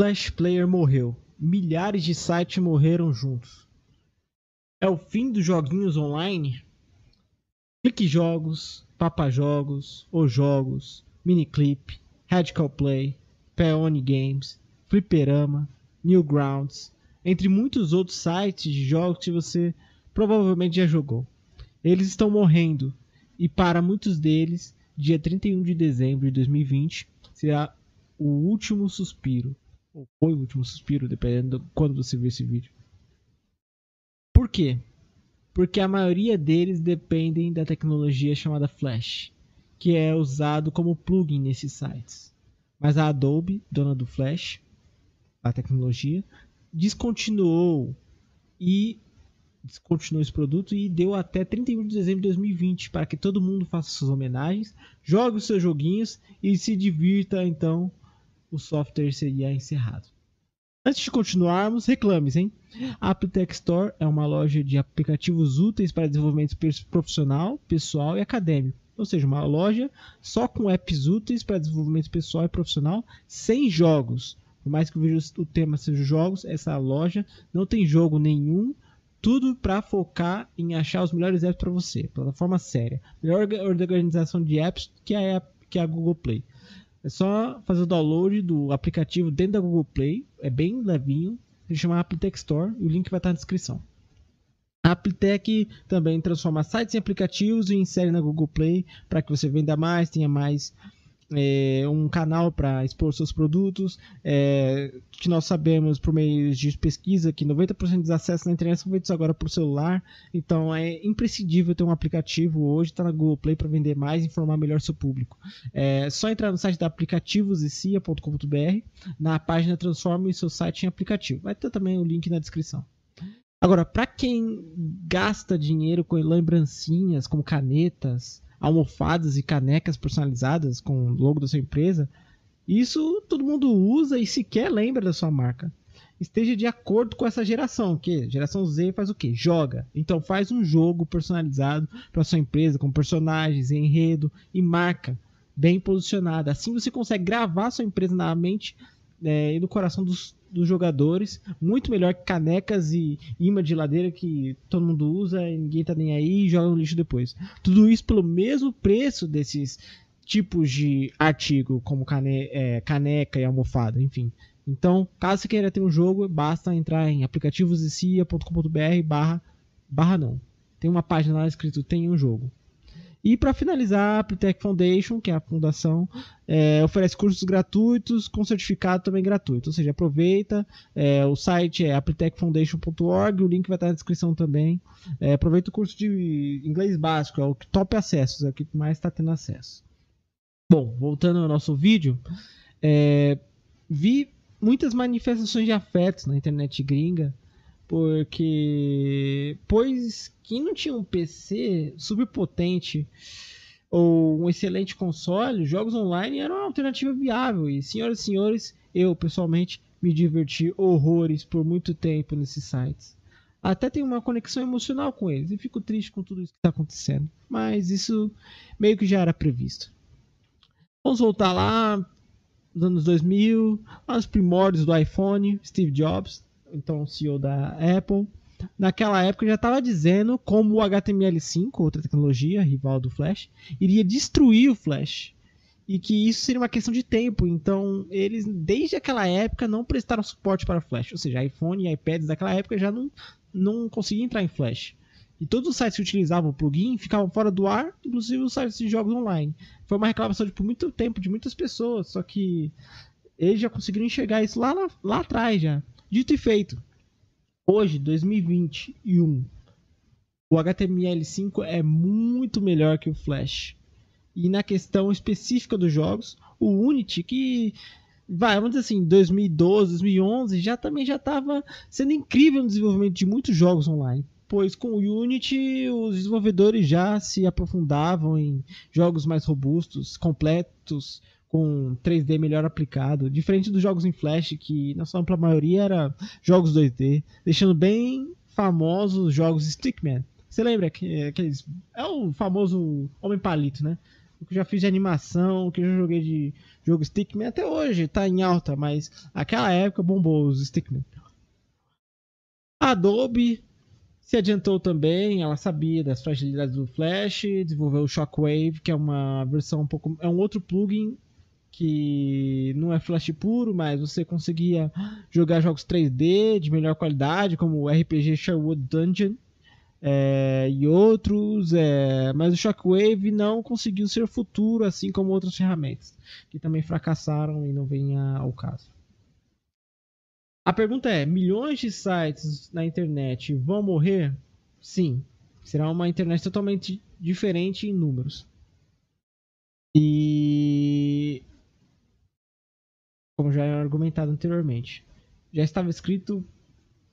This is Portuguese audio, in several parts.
Flash Player morreu. Milhares de sites morreram juntos. É o fim dos joguinhos online? Clique Jogos, Papa Jogos, Os Jogos, Miniclip, Radical Play, Peony Games, Fliperama, Newgrounds, entre muitos outros sites de jogos que você provavelmente já jogou. Eles estão morrendo e para muitos deles, dia 31 de dezembro de 2020 será o último suspiro ou foi o último suspiro, dependendo de quando você vê esse vídeo. Por quê? Porque a maioria deles dependem da tecnologia chamada Flash, que é usado como plugin nesses sites. Mas a Adobe, dona do Flash, a tecnologia, descontinuou e descontinuou esse produto e deu até 31 de dezembro de 2020 para que todo mundo faça suas homenagens, jogue os seus joguinhos e se divirta então o software seria encerrado. Antes de continuarmos, reclames, hein? A Aptech Store é uma loja de aplicativos úteis para desenvolvimento profissional, pessoal e acadêmico. Ou seja, uma loja só com apps úteis para desenvolvimento pessoal e profissional, sem jogos. Por mais que o tema seja jogos, essa loja não tem jogo nenhum. Tudo para focar em achar os melhores apps para você. Plataforma séria. Melhor organização de apps que a, que a Google Play. É só fazer o download do aplicativo dentro da Google Play. É bem levinho. Se chama Aptech Store e o link vai estar na descrição. A Aptech também transforma sites em aplicativos e insere na Google Play para que você venda mais, tenha mais é, um canal para expor seus produtos, é, que nós sabemos por meio de pesquisa que 90% dos acessos na internet são feitos agora por celular, então é imprescindível ter um aplicativo hoje, está na Google Play para vender mais e informar melhor seu público. É só entrar no site da aplicativosecia.com.br, na página Transforme seu site em aplicativo. Vai ter também o link na descrição. Agora, para quem gasta dinheiro com lembrancinhas como canetas, almofadas e canecas personalizadas com o logo da sua empresa, isso todo mundo usa e sequer lembra da sua marca. Esteja de acordo com essa geração, que geração Z faz o quê? Joga. Então faz um jogo personalizado para sua empresa com personagens, enredo e marca bem posicionada. Assim você consegue gravar sua empresa na mente é, e no coração dos, dos jogadores, muito melhor que canecas e imã de ladeira que todo mundo usa e ninguém tá nem aí e joga no lixo depois. Tudo isso pelo mesmo preço desses tipos de artigo, como cane é, caneca e almofada, enfim. Então, caso você queira ter um jogo, basta entrar em aplicativoscia.com.br barra, barra não. Tem uma página lá escrito tem um jogo. E para finalizar, a Aptech Foundation, que é a fundação, é, oferece cursos gratuitos com certificado também gratuito. Ou seja, aproveita. É, o site é aptechfoundation.org, o link vai estar na descrição também. É, aproveita o curso de inglês básico, é o top acessos, é o que mais está tendo acesso. Bom, voltando ao nosso vídeo, é, vi muitas manifestações de afetos na internet gringa porque pois quem não tinha um PC super potente ou um excelente console, jogos online eram uma alternativa viável. E senhoras e senhores, eu pessoalmente me diverti horrores por muito tempo nesses sites. Até tenho uma conexão emocional com eles e fico triste com tudo isso que está acontecendo. Mas isso meio que já era previsto. Vamos voltar lá nos anos 2000, aos primórdios do iPhone, Steve Jobs então CEO da Apple, naquela época já estava dizendo como o HTML5, outra tecnologia rival do Flash, iria destruir o Flash e que isso seria uma questão de tempo. Então, eles desde aquela época não prestaram suporte para Flash, ou seja, iPhone e iPads daquela época já não não conseguiam entrar em Flash. E todos os sites que utilizavam o plugin ficavam fora do ar, inclusive os sites de jogos online. Foi uma reclamação de por muito tempo de muitas pessoas, só que eles já conseguiram enxergar isso lá, lá, lá atrás já. Dito e feito. Hoje, 2021, o HTML5 é muito melhor que o Flash. E na questão específica dos jogos, o Unity, que vai, vamos dizer assim, 2012, 2011, já também já estava sendo incrível no desenvolvimento de muitos jogos online. Pois com o Unity os desenvolvedores já se aprofundavam em jogos mais robustos, completos, com 3D melhor aplicado, diferente dos jogos em Flash, que na sua ampla maioria era jogos 2D, deixando bem famosos jogos Stickman. Você lembra que aqueles. É o famoso Homem Palito, né? o que eu já fiz de animação, o que eu já joguei de jogo Stickman, até hoje tá em alta, mas aquela época bombou os Stickman. A Adobe se adiantou também, ela sabia das fragilidades do Flash, desenvolveu o Shockwave, que é uma versão um pouco. é um outro plugin que não é Flash puro, mas você conseguia jogar jogos 3D de melhor qualidade, como o RPG Sherwood Dungeon é, e outros, é, mas o Shockwave não conseguiu ser futuro, assim como outras ferramentas, que também fracassaram e não vem ao caso. A pergunta é: milhões de sites na internet vão morrer? Sim. Será uma internet totalmente diferente em números. E. Como já é argumentado anteriormente, já estava escrito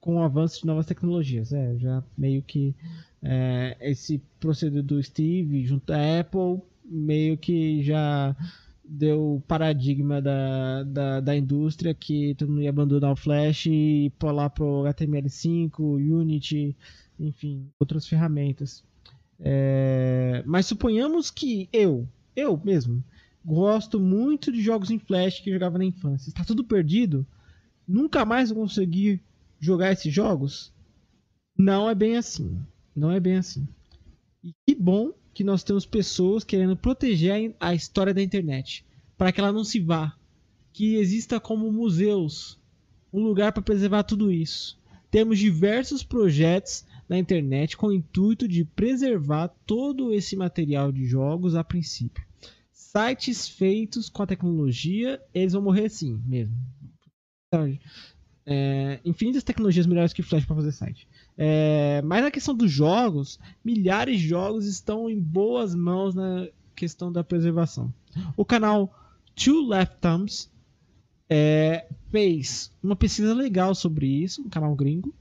com o avanço de novas tecnologias. É, já meio que é, esse proceder do Steve junto à Apple meio que já deu o paradigma da, da, da, indústria que todo mundo ia abandonar o Flash e pular para o HTML5, Unity, enfim, outras ferramentas. É, mas suponhamos que eu, eu mesmo, gosto muito de jogos em Flash que jogava na infância. Está tudo perdido? Nunca mais vou conseguir jogar esses jogos? Não é bem assim. Não é bem assim. E que bom que nós temos pessoas querendo proteger a história da internet para que ela não se vá. Que exista como museus um lugar para preservar tudo isso. Temos diversos projetos na internet com o intuito de preservar todo esse material de jogos a princípio. Sites feitos com a tecnologia, eles vão morrer sim mesmo. Então, é, infinitas tecnologias melhores que Flash para fazer site. É, mas na questão dos jogos, milhares de jogos estão em boas mãos na questão da preservação. O canal Two Left Thumbs é, fez uma pesquisa legal sobre isso, um canal gringo,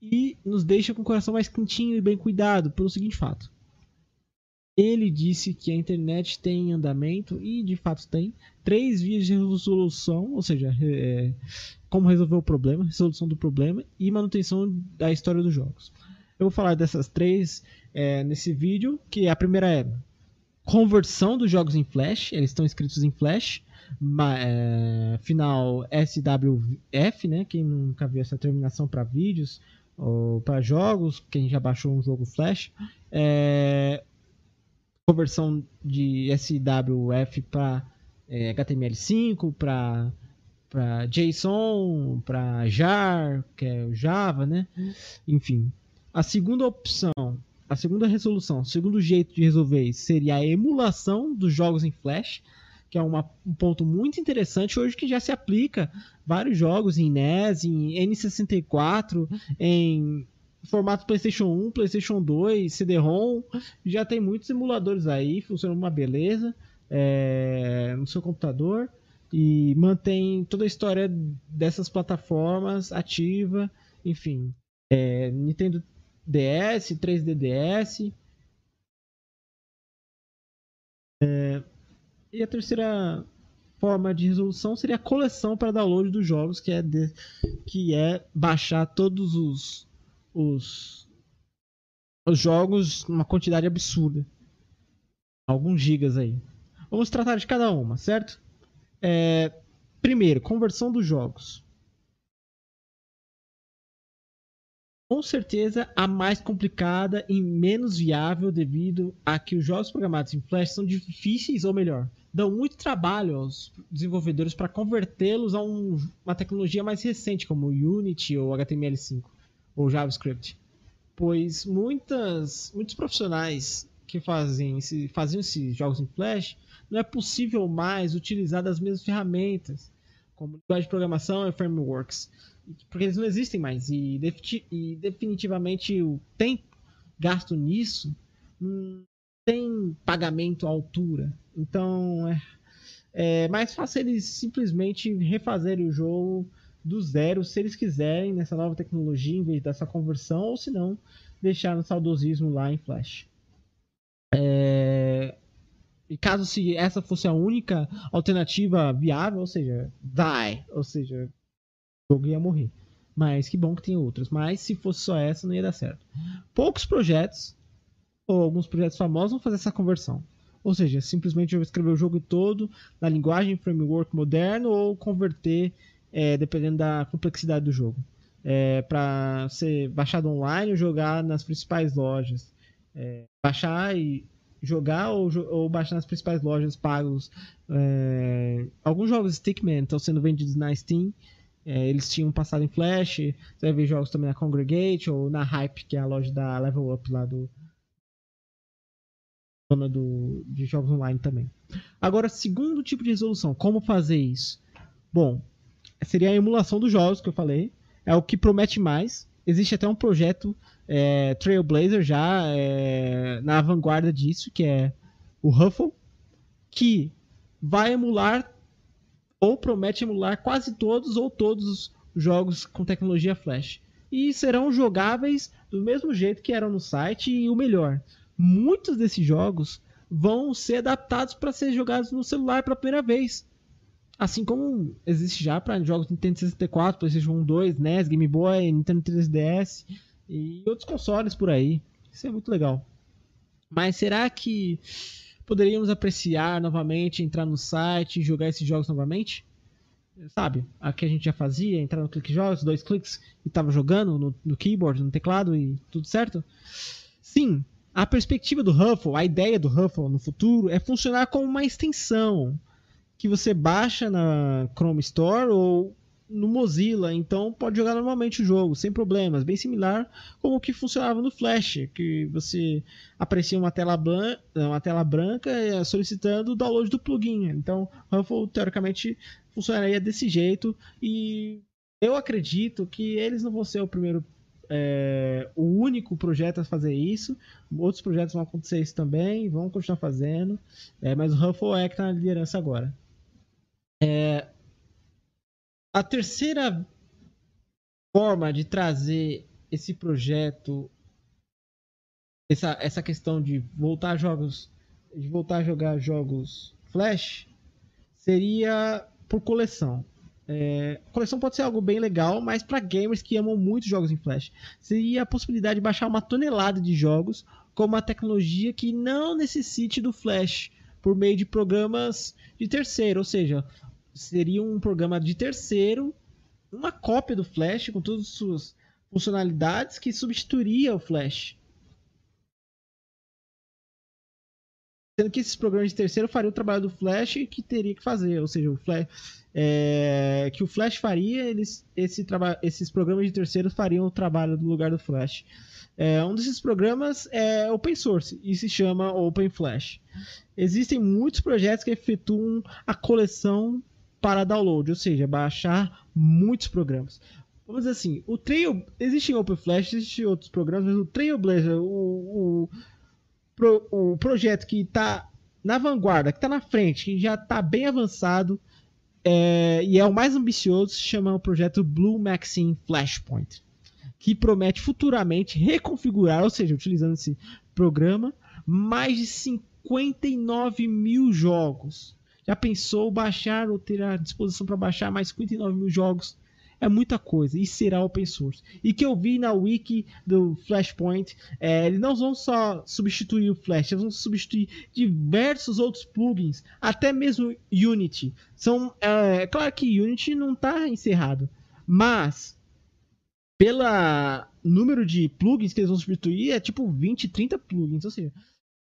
e nos deixa com o coração mais quentinho e bem cuidado pelo seguinte fato. Ele disse que a internet tem em andamento, e de fato tem, três vias de resolução, ou seja, é, como resolver o problema, resolução do problema e manutenção da história dos jogos. Eu vou falar dessas três é, nesse vídeo, que a primeira é conversão dos jogos em Flash, eles estão escritos em Flash, é, final SWF, né? Quem nunca viu essa terminação para vídeos ou para jogos, quem já baixou um jogo Flash, é, conversão de SWF para é, HTML5, para para JSON, para JAR, que é o Java, né? Enfim, a segunda opção, a segunda resolução, o segundo jeito de resolver isso seria a emulação dos jogos em Flash, que é uma, um ponto muito interessante hoje que já se aplica vários jogos em NES, em N64, em formato PlayStation 1, PlayStation 2, CD-ROM, já tem muitos emuladores aí, funciona uma beleza. É, no seu computador. E mantém toda a história dessas plataformas ativa, enfim, é, Nintendo DS, 3DDS. É, e a terceira forma de resolução seria a coleção para download dos jogos, que é, de, que é baixar todos os os, os jogos numa quantidade absurda. Alguns gigas aí. Vamos tratar de cada uma, certo? É, primeiro, conversão dos jogos. Com certeza a mais complicada e menos viável devido a que os jogos programados em Flash são difíceis, ou melhor, dão muito trabalho aos desenvolvedores para convertê-los a um, uma tecnologia mais recente, como Unity ou HTML5 ou JavaScript, pois muitas, muitos profissionais que fazem esse, faziam esses jogos em Flash não é possível mais utilizar das mesmas ferramentas, como linguagem de programação e frameworks, porque eles não existem mais. E, e definitivamente o tempo gasto nisso não tem pagamento à altura. Então é, é mais fácil eles simplesmente refazerem o jogo do zero, se eles quiserem, nessa nova tecnologia, em vez dessa conversão, ou se não, deixar no saudosismo lá em Flash. É... E caso se essa fosse a única alternativa viável, ou seja, die, ou seja, o jogo ia morrer. Mas que bom que tem outras. Mas se fosse só essa, não ia dar certo. Poucos projetos, ou alguns projetos famosos, vão fazer essa conversão. ou seja, simplesmente eu escrever o jogo todo na linguagem framework moderno ou converter, é, dependendo da complexidade do jogo, é, para ser baixado online ou jogar nas principais lojas. É, baixar e jogar ou, ou, baixar nas principais lojas pagos. É, alguns jogos Stickman estão sendo vendidos na Steam. É, eles tinham passado em Flash. Você vai ver jogos também na Congregate ou na Hype, que é a loja da Level Up lá do. Dona do, de jogos online também. Agora, segundo tipo de resolução, como fazer isso? Bom, seria a emulação dos jogos que eu falei. É o que promete mais. Existe até um projeto é, Trailblazer já é, na vanguarda disso, que é o Huffle, que vai emular ou promete emular quase todos ou todos os jogos com tecnologia Flash. E serão jogáveis do mesmo jeito que eram no site e o melhor, muitos desses jogos vão ser adaptados para ser jogados no celular pela primeira vez. Assim como existe já para jogos Nintendo 64, PlayStation 1, 2, NES, Game Boy, Nintendo 3DS e outros consoles por aí. Isso é muito legal. Mas será que poderíamos apreciar novamente, entrar no site e jogar esses jogos novamente? Sabe, a que a gente já fazia, entrar no clique jogos, dois cliques e tava jogando no, no keyboard, no teclado e tudo certo? Sim, a perspectiva do Huffle, a ideia do Huffle no futuro é funcionar como uma extensão que você baixa na Chrome Store ou no Mozilla, então pode jogar normalmente o jogo, sem problemas, bem similar como o que funcionava no Flash, que você aparecia uma tela, branca, uma tela branca eh, solicitando o download do plugin. Então, Ruffle teoricamente funcionaria desse jeito e eu acredito que eles não vão ser o primeiro é, o único projeto a fazer isso. Outros projetos vão acontecer isso também, vão continuar fazendo, é, mas o Ruffle é que está na liderança agora. É, a terceira forma de trazer esse projeto, essa, essa questão de voltar a jogos, de voltar a jogar jogos Flash, seria por coleção. É, coleção pode ser algo bem legal, mas para gamers que amam muito jogos em Flash, seria a possibilidade de baixar uma tonelada de jogos com uma tecnologia que não necessite do Flash por meio de programas de terceiro, ou seja, seria um programa de terceiro, uma cópia do Flash com todas as suas funcionalidades que substituiria o Flash. Sendo que esses programas de terceiro fariam o trabalho do Flash que teria que fazer, ou seja, o Flash, é, que o Flash faria, eles, esse esses programas de terceiro fariam o trabalho no lugar do Flash. É, um desses programas é open source e se chama Open Flash. Existem muitos projetos que efetuam a coleção para download, ou seja, baixar muitos programas. Vamos dizer assim, o Trail. Existem OpenFlash, existem outros programas, mas o Trailblazer, o, o, o projeto que está na vanguarda, que está na frente, que já está bem avançado é, e é o mais ambicioso, se chama o projeto Blue Maxine Flashpoint, que promete futuramente reconfigurar, ou seja, utilizando esse programa, mais de 59 mil jogos já pensou baixar ou ter a disposição para baixar mais 59 mil jogos? É muita coisa e será open source. E que eu vi na wiki do Flashpoint, é, eles não vão só substituir o Flash, eles vão substituir diversos outros plugins, até mesmo Unity. São, é, claro que Unity não está encerrado, mas pela número de plugins que eles vão substituir é tipo 20, 30 plugins, ou seja,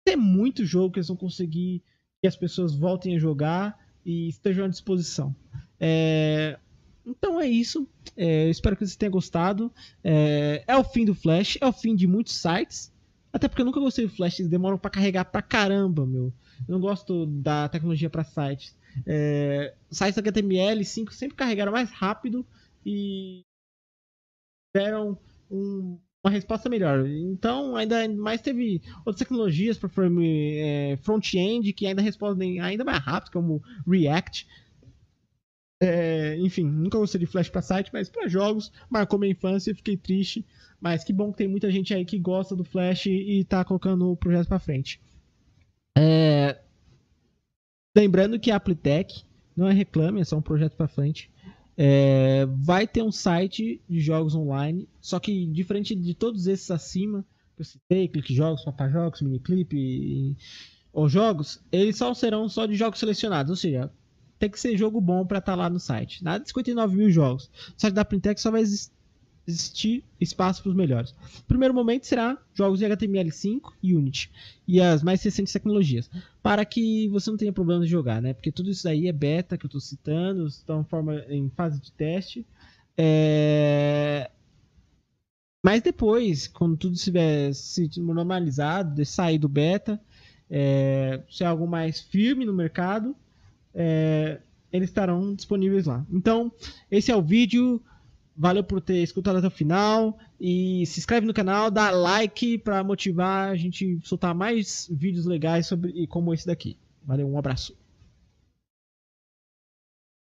é muito jogo que eles vão conseguir que as pessoas voltem a jogar e estejam à disposição. É... Então é isso. É, espero que vocês tenham gostado. É... é, o fim do Flash, é o fim de muitos sites. Até porque eu nunca gostei do Flash, eles demoram para carregar pra caramba, meu. Eu não gosto da tecnologia para sites. É... Sites HTML5 sempre carregaram mais rápido e deram um uma resposta melhor. Então, ainda mais teve outras tecnologias para é, front-end que ainda respondem ainda mais rápido, como React. É, enfim, nunca gostei de Flash para site, mas para jogos marcou minha infância, fiquei triste. Mas que bom que tem muita gente aí que gosta do Flash e está colocando o projeto para frente. É... Lembrando que a Aptech não é reclame, é só um projeto para frente. É, vai ter um site de jogos online, só que diferente de todos esses acima, que eu citei, Clique Jogos, Papa Jogos, Miniclip, os jogos, eles só serão só de jogos selecionados, ou seja, tem que ser jogo bom para estar tá lá no site. Nada de 59 mil jogos. No site da Printec só vai existir espaço para os melhores. Primeiro momento será jogos em HTML5 e Unity e as mais recentes tecnologias, para que você não tenha problema de jogar, né? Porque tudo isso aí é beta que eu estou citando, estão em, forma, em fase de teste. É... Mas depois, quando tudo estiver se normalizado, de sair do beta, é, é algo mais firme no mercado, é, eles estarão disponíveis lá. Então, esse é o vídeo. Valeu por ter escutado até o final. E se inscreve no canal, dá like para motivar a gente soltar mais vídeos legais sobre como esse daqui. Valeu, um abraço.